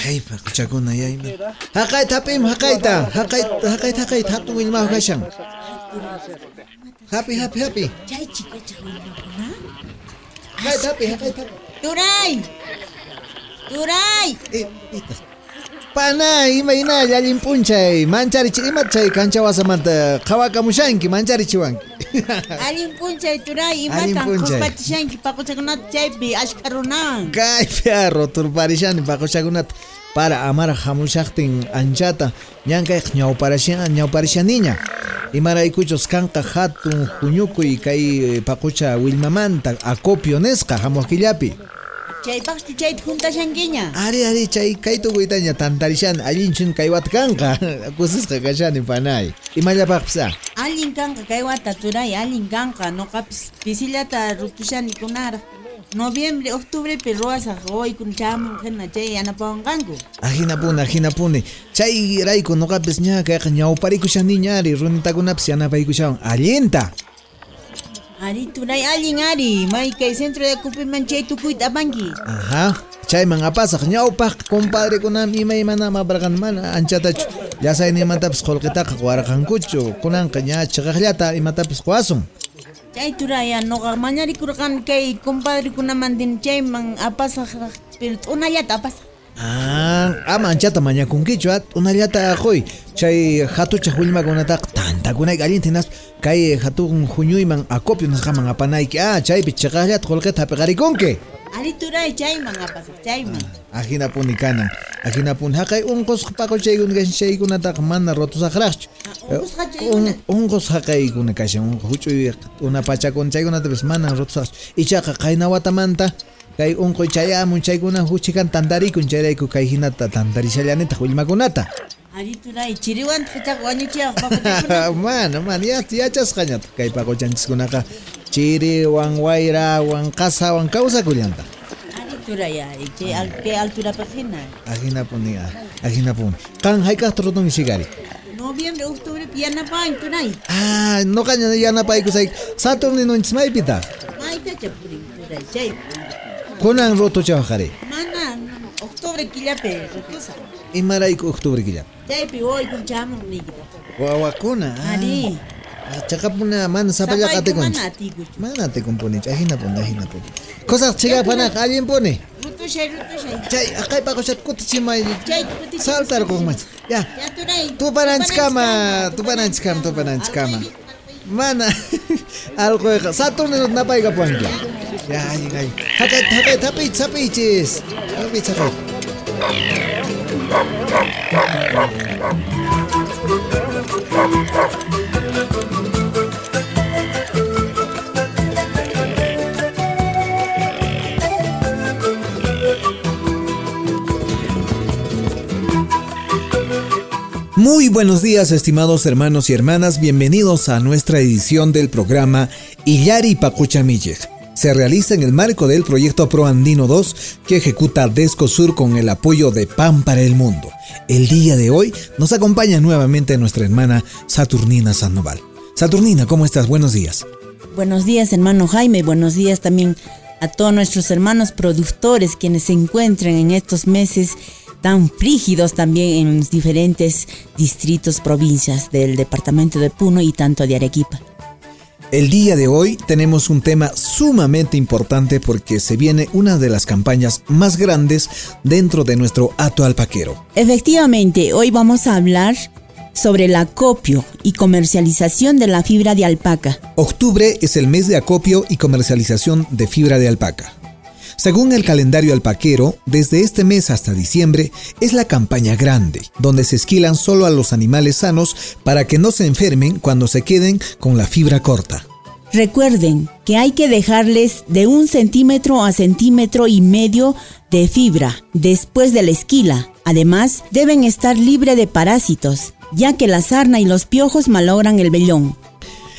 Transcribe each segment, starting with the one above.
Kaypa quchakuna yayma. Haqayta hap'im haqayta. Haqayta haqayta haqayta Happy happy happy. Hapi hapi hapi. Chay chikucha Turai, Haqayta eh, hapi haqayta. Turay. Turay. jalin imaynalla allinpunchay mancharich imat chay kancha wasamanta qhawakamushanki mancharichiwanki. Alin Alin imatan p'unchay. quspatishanki paquchakunata chaypi ashkarunan. Kaypi arro turparishani paquchakunata para amara hamushaqtin anchata ñankay ñawparashan ñawparishaniña imaraykuchus kanqa hatun huñukuy kay eh, paqucha willmamanta acopio nisqa hamuqkillapi Chaypaqchu chayta juntashankiña. ari ari chay kay tuquytaña tantarishani allinchun kay wata kanqa kusisqa kashani panay imallapaqpis ah Allin kanqa kay wata turay, allin kanqa noqapis pisillata rutushani kunara. Noviembre, octubrepi ruwasaq wawaykun chamun hina chay yanapawanqanku. Ajinapuni, ajinapuni. Chay rayku nuqapis ña kayqa ñawparikushaniñari runitakunapis yanapaykushawan allinta. Ari turay allin ari, may kay centro de acupiman chay tukuyta apanki. Ajá. Chayman apasaq ñawpaq compadrekunami ima imana mabraqan mana anchatachu. Llasayni imatapis qullqitaqa warqankuchu. Kunanqa ña chiqaqllata imatapis quwasun. Chay turaya noqa mañarikurqan kay compadre kunamantin chayman apasaq pero t'unallata apasaq. Ah, ama anchata mañakunkichu at unallata aquy. Chay hatucha willmakunataqa tantakunayqa allintinas kay hatun huñuyman acopio nisqaman apanayki. Ah, chaypi chiqaqllata qullqita hapiqarikunki. Ari turay chayman apasaq chayman. Ajinapuni kanan. Ajinapuni haqay unqus paquchaykuna kashan chaykunataqa mana rotusaqraqchu. Ah, unqusqa haqaykuna kashan unqu huch'uy una pachakuna chaykunatapas mana rotusaqchu. Ichaqa qayna watamanta kay unquy chayamun chaykuna huchikan tantarikun chayrayku kay hinata tantarishallanita willmakunata. Ari turay chiriwanta pichaq wañuchiyaq paquchakuna. Mana, mana, ya yachasqañata kay paquchanchiskunaqa chiriwan, wayrawan, qasawan kawsakullanta. Ari turay ari chay al kay altura pajina. Ajinapuni, ah, ajinapuni. Kan haykaqta rutun shigari. Noviembre, octubre yanapawan turay. Ah, no caña ya na pay kusay Saturn no pita. Mayta chapurin turay chay. Kunan roto cha khare. Mana octubre killapi rikusaq imarayku octubre killapim chaypi wawaykunchaman niyta wawakuna ari chaqapuna mana sapallat atikunchu mana atikunpunichu ajinapuni ajinapuni cosas chikapanaqa allimpuni rutushay rutushay chay aqaypa quchat kutichimay saltarquqmanchis ya tuparanchikama tuparanchikama tuparanchikama mana allquyqa saturnis napaykapuwanki ya ay ay hapay hapay hapaychis hapaychis hapaychis hapaychis Muy buenos días, estimados hermanos y hermanas. Bienvenidos a nuestra edición del programa Iyari Pacuchamille. Se realiza en el marco del proyecto ProAndino 2 que ejecuta Descosur con el apoyo de Pan para el Mundo. El día de hoy nos acompaña nuevamente nuestra hermana Saturnina Sandoval. Saturnina, ¿cómo estás? Buenos días. Buenos días, hermano Jaime. Buenos días también a todos nuestros hermanos productores quienes se encuentran en estos meses tan frígidos también en diferentes distritos, provincias del departamento de Puno y tanto de Arequipa. El día de hoy tenemos un tema sumamente importante porque se viene una de las campañas más grandes dentro de nuestro Ato Alpaquero. Efectivamente, hoy vamos a hablar sobre el acopio y comercialización de la fibra de alpaca. Octubre es el mes de acopio y comercialización de fibra de alpaca. Según el calendario alpaquero, desde este mes hasta diciembre es la campaña grande, donde se esquilan solo a los animales sanos para que no se enfermen cuando se queden con la fibra corta. Recuerden que hay que dejarles de un centímetro a centímetro y medio de fibra después de la esquila. Además, deben estar libres de parásitos, ya que la sarna y los piojos malogran el vellón.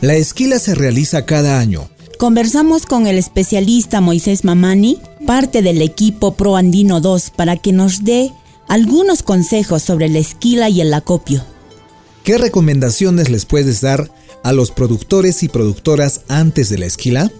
La esquila se realiza cada año. Conversamos con el especialista Moisés Mamani, parte del equipo Pro Andino 2, para que nos dé algunos consejos sobre la esquila y el acopio. ¿Qué recomendaciones les puedes dar a los productores y productoras antes de la esquila?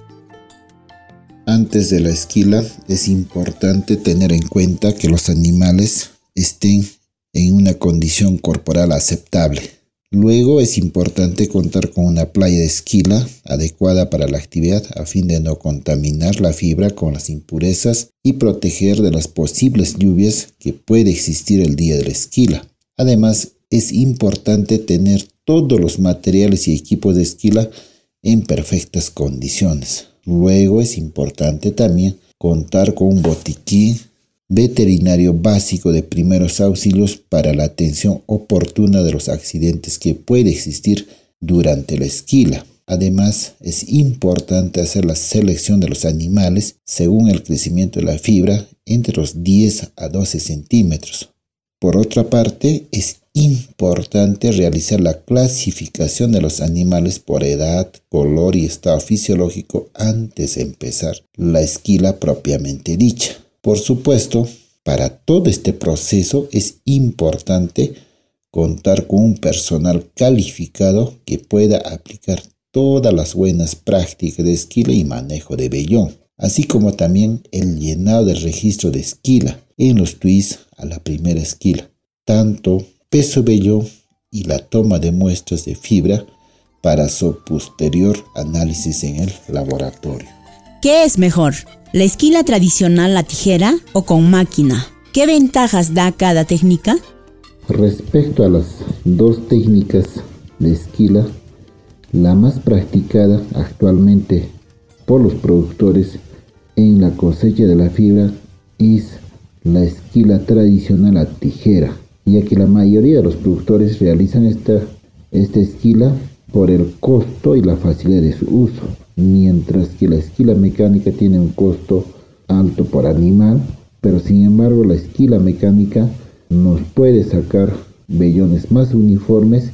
Antes de la esquila es importante tener en cuenta que los animales estén en una condición corporal aceptable. Luego es importante contar con una playa de esquila adecuada para la actividad a fin de no contaminar la fibra con las impurezas y proteger de las posibles lluvias que puede existir el día de la esquila. Además, es importante tener todos los materiales y equipos de esquila en perfectas condiciones. Luego es importante también contar con un botiquín veterinario básico de primeros auxilios para la atención oportuna de los accidentes que puede existir durante la esquila. Además, es importante hacer la selección de los animales según el crecimiento de la fibra entre los 10 a 12 centímetros. Por otra parte, es importante realizar la clasificación de los animales por edad, color y estado fisiológico antes de empezar la esquila propiamente dicha. Por supuesto, para todo este proceso es importante contar con un personal calificado que pueda aplicar todas las buenas prácticas de esquila y manejo de vellón, así como también el llenado del registro de esquila en los tweets a la primera esquila, tanto peso vello y la toma de muestras de fibra para su posterior análisis en el laboratorio. ¿Qué es mejor? ¿La esquila tradicional, la tijera o con máquina? ¿Qué ventajas da cada técnica? Respecto a las dos técnicas de esquila, la más practicada actualmente por los productores en la cosecha de la fibra es la esquila tradicional a tijera ya que la mayoría de los productores realizan esta, esta esquila por el costo y la facilidad de su uso, mientras que la esquila mecánica tiene un costo alto por animal, pero sin embargo la esquila mecánica nos puede sacar vellones más uniformes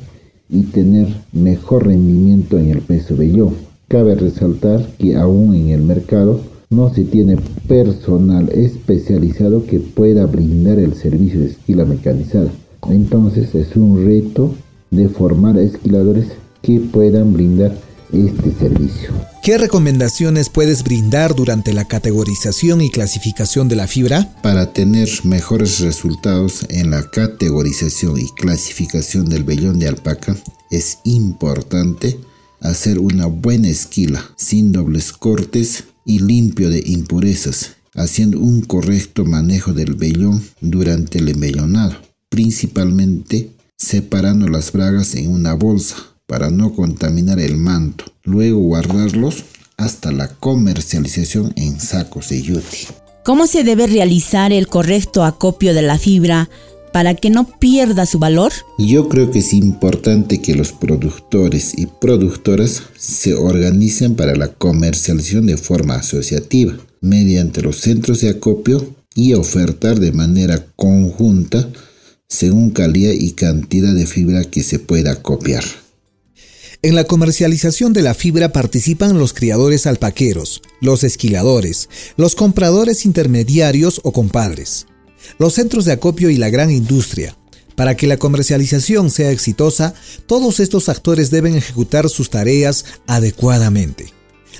y tener mejor rendimiento en el peso vellón. Cabe resaltar que aún en el mercado no se tiene personal especializado que pueda brindar el servicio de esquila mecanizada. Entonces es un reto de formar esquiladores que puedan brindar este servicio. ¿Qué recomendaciones puedes brindar durante la categorización y clasificación de la fibra? Para tener mejores resultados en la categorización y clasificación del vellón de alpaca, es importante hacer una buena esquila sin dobles cortes y limpio de impurezas, haciendo un correcto manejo del vellón durante el embellonado, principalmente separando las bragas en una bolsa para no contaminar el manto, luego guardarlos hasta la comercialización en sacos de yuti. ¿Cómo se debe realizar el correcto acopio de la fibra para que no pierda su valor? Yo creo que es importante que los productores y productoras se organicen para la comercialización de forma asociativa mediante los centros de acopio y ofertar de manera conjunta según calidad y cantidad de fibra que se pueda copiar. En la comercialización de la fibra participan los criadores alpaqueros, los esquiladores, los compradores intermediarios o compadres los centros de acopio y la gran industria. Para que la comercialización sea exitosa, todos estos actores deben ejecutar sus tareas adecuadamente.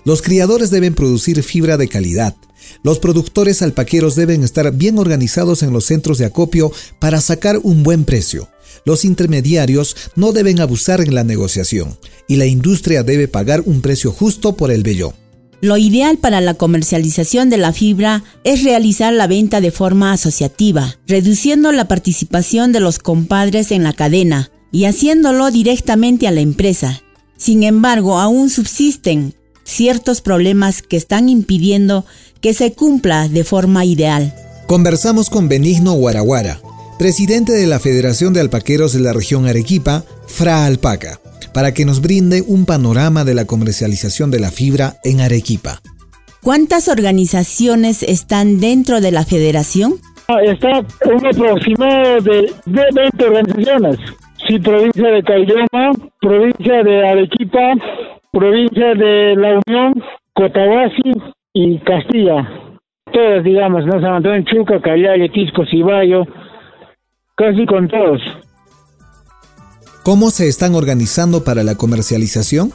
Los criadores deben producir fibra de calidad. Los productores alpaqueros deben estar bien organizados en los centros de acopio para sacar un buen precio. Los intermediarios no deben abusar en la negociación y la industria debe pagar un precio justo por el vellón. Lo ideal para la comercialización de la fibra es realizar la venta de forma asociativa, reduciendo la participación de los compadres en la cadena y haciéndolo directamente a la empresa. Sin embargo, aún subsisten ciertos problemas que están impidiendo que se cumpla de forma ideal. Conversamos con Benigno Guaraguara, presidente de la Federación de Alpaqueros de la región Arequipa, FRA Alpaca para que nos brinde un panorama de la comercialización de la fibra en Arequipa. ¿Cuántas organizaciones están dentro de la federación? está un aproximado de 20 organizaciones. Sí, provincia de Cayoma, provincia de Arequipa, provincia de La Unión, Cotahuasi y Castilla. Todas, digamos, ¿no? San Antonio, Chuca, Callao, Tisco, Cibayo, casi con todos. ¿Cómo se están organizando para la comercialización?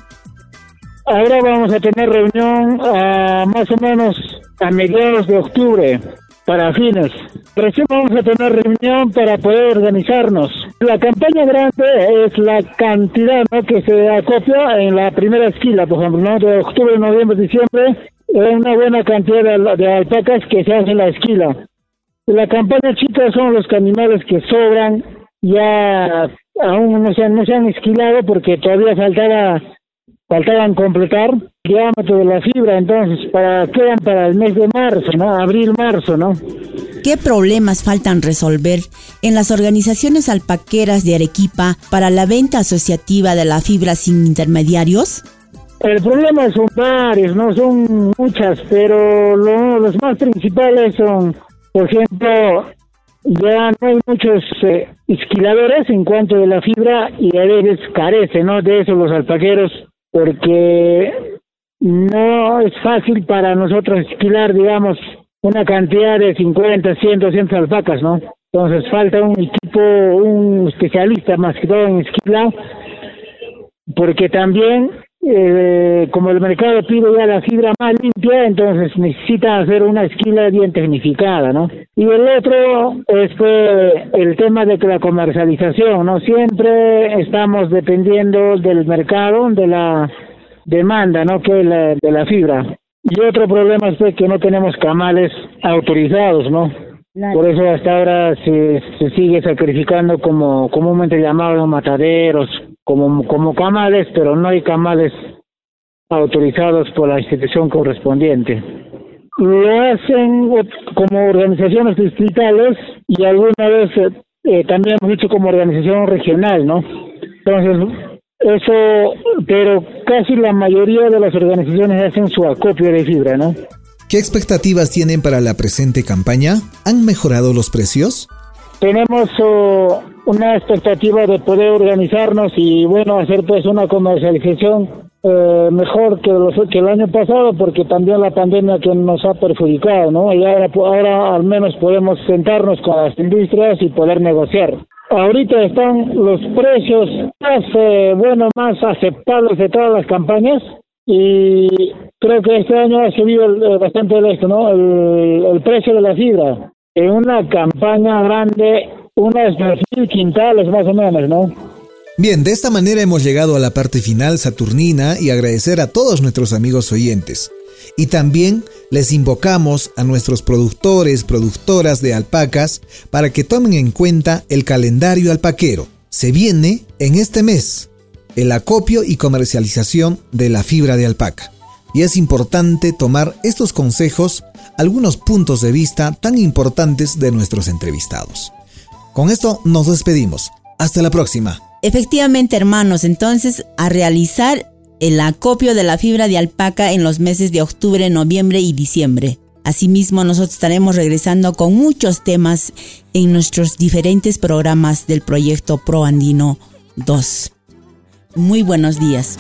Ahora vamos a tener reunión a más o menos a mediados de octubre para fines. Recién vamos a tener reunión para poder organizarnos. La campaña grande es la cantidad que se acopia en la primera esquila, por ejemplo, ¿no? de octubre, noviembre, diciembre, una buena cantidad de, alpacas que se hacen en la esquila. La campaña chica son los animales que sobran, ya aún no se, no se han esquilado porque todavía faltaba faltaban completar el diámetro de la fibra, entonces para quedan para el mes de marzo, ¿no? Abril, marzo, ¿no? ¿Qué problemas faltan resolver en las organizaciones alpaqueras de Arequipa para la venta asociativa de la fibra sin intermediarios? El problema son varios, no son muchas, pero los más principales son, por ejemplo, ya no hay muchos eh, esquiladores en cuanto de la fibra y a veces carece, ¿no? De eso los alpaqueros porque no es fácil para nosotros esquilar, digamos, una cantidad de 50, 100, 200 alpacas, ¿no? Entonces falta un equipo, un especialista más que todo en esquilar, porque también, eh, como el mercado pide ya la fibra más limpia, entonces necesita hacer una esquila bien tecnificada, ¿no? Y el otro es el tema de la comercialización, ¿no? Siempre estamos dependiendo del mercado, de la demanda, ¿no? Que la, de la fibra. Y otro problema es que no tenemos camales autorizados, ¿no? Por eso hasta ahora se, se sigue sacrificando como comúnmente llamados mataderos, como, como camales, pero no hay camales autorizados por la institución correspondiente lo hacen como organizaciones distritales y alguna vez eh, eh, también hemos hecho como organización regional, ¿no? Entonces, eso, pero casi la mayoría de las organizaciones hacen su acopio de fibra, ¿no? ¿Qué expectativas tienen para la presente campaña? ¿Han mejorado los precios? Tenemos oh, una expectativa de poder organizarnos y, bueno, hacer pues una comercialización eh, mejor que, los, que el año pasado porque también la pandemia que nos ha perjudicado, ¿no? Y ahora, ahora al menos podemos sentarnos con las industrias y poder negociar. Ahorita están los precios más, eh, bueno, más aceptables de todas las campañas y creo que este año ha subido eh, bastante el esto, ¿no? El, el precio de la fibra. En una campaña grande, unas mil quintales más o menos, ¿no? Bien, de esta manera hemos llegado a la parte final saturnina y agradecer a todos nuestros amigos oyentes. Y también les invocamos a nuestros productores, productoras de alpacas para que tomen en cuenta el calendario alpaquero. Se viene en este mes el acopio y comercialización de la fibra de alpaca. Y es importante tomar estos consejos, algunos puntos de vista tan importantes de nuestros entrevistados. Con esto nos despedimos. Hasta la próxima. Efectivamente, hermanos, entonces a realizar el acopio de la fibra de alpaca en los meses de octubre, noviembre y diciembre. Asimismo, nosotros estaremos regresando con muchos temas en nuestros diferentes programas del proyecto Pro Andino 2. Muy buenos días.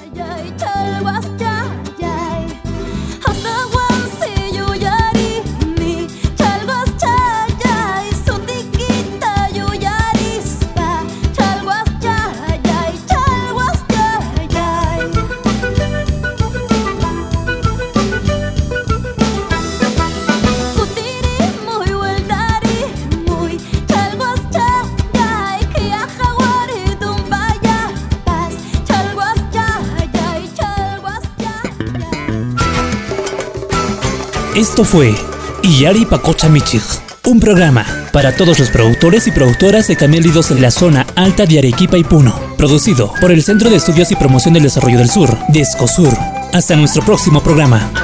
Esto fue Iyari Pacocha Michig, un programa para todos los productores y productoras de camélidos en la zona alta de Arequipa y Puno, producido por el Centro de Estudios y Promoción del Desarrollo del Sur, DESCOSUR. Hasta nuestro próximo programa.